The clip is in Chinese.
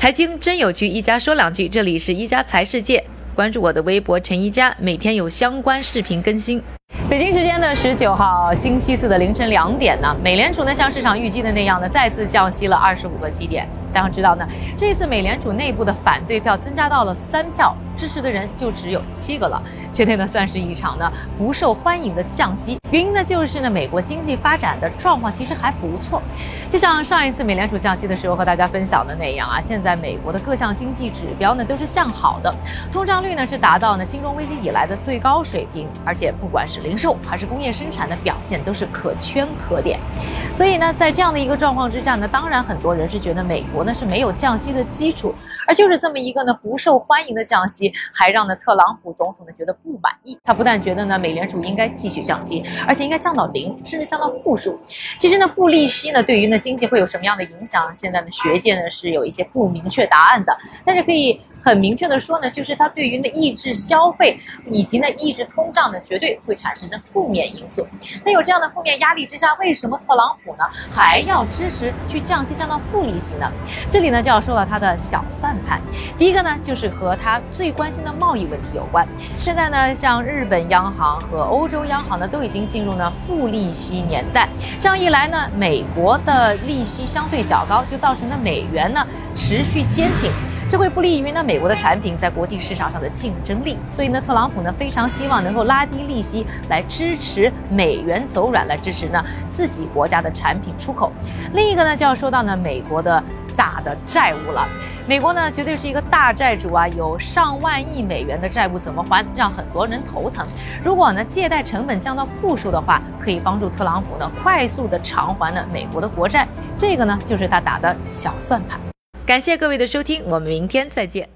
财经真有趣，一家说两句。这里是一家财世界，关注我的微博陈一家，每天有相关视频更新。北京时间的十九号星期四的凌晨两点呢，美联储呢像市场预计的那样呢，再次降息了二十五个基点。大家知道呢，这一次美联储内部的反对票增加到了三票。支持的人就只有七个了，绝对呢算是一场呢不受欢迎的降息。原因呢就是呢美国经济发展的状况其实还不错，就像上一次美联储降息的时候和大家分享的那样啊，现在美国的各项经济指标呢都是向好的，通胀率呢是达到呢金融危机以来的最高水平，而且不管是零售还是工业生产的表现都是可圈可点。所以呢在这样的一个状况之下呢，当然很多人是觉得美国那是没有降息的基础，而就是这么一个呢不受欢迎的降息。还让呢特朗普总统呢觉得不满意，他不但觉得呢美联储应该继续降息，而且应该降到零，甚至降到负数。其实呢负利息呢对于呢经济会有什么样的影响？现在呢学界呢是有一些不明确答案的，但是可以。很明确的说呢，就是它对于呢抑制消费以及呢抑制通胀呢，绝对会产生的负面因素。那有这样的负面压力之下，为什么特朗普呢还要支持去降息降到负利息呢？这里呢就要说到他的小算盘。第一个呢就是和他最关心的贸易问题有关。现在呢像日本央行和欧洲央行呢都已经进入呢负利息年代，这样一来呢，美国的利息相对较高，就造成了美元呢持续坚挺。这会不利于呢美国的产品在国际市场上的竞争力，所以呢特朗普呢非常希望能够拉低利息来支持美元走软，来支持呢自己国家的产品出口。另一个呢就要说到呢美国的大的债务了，美国呢绝对是一个大债主啊，有上万亿美元的债务怎么还，让很多人头疼。如果呢借贷成本降到负数的话，可以帮助特朗普呢快速的偿还呢美国的国债，这个呢就是他打的小算盘。感谢各位的收听，我们明天再见。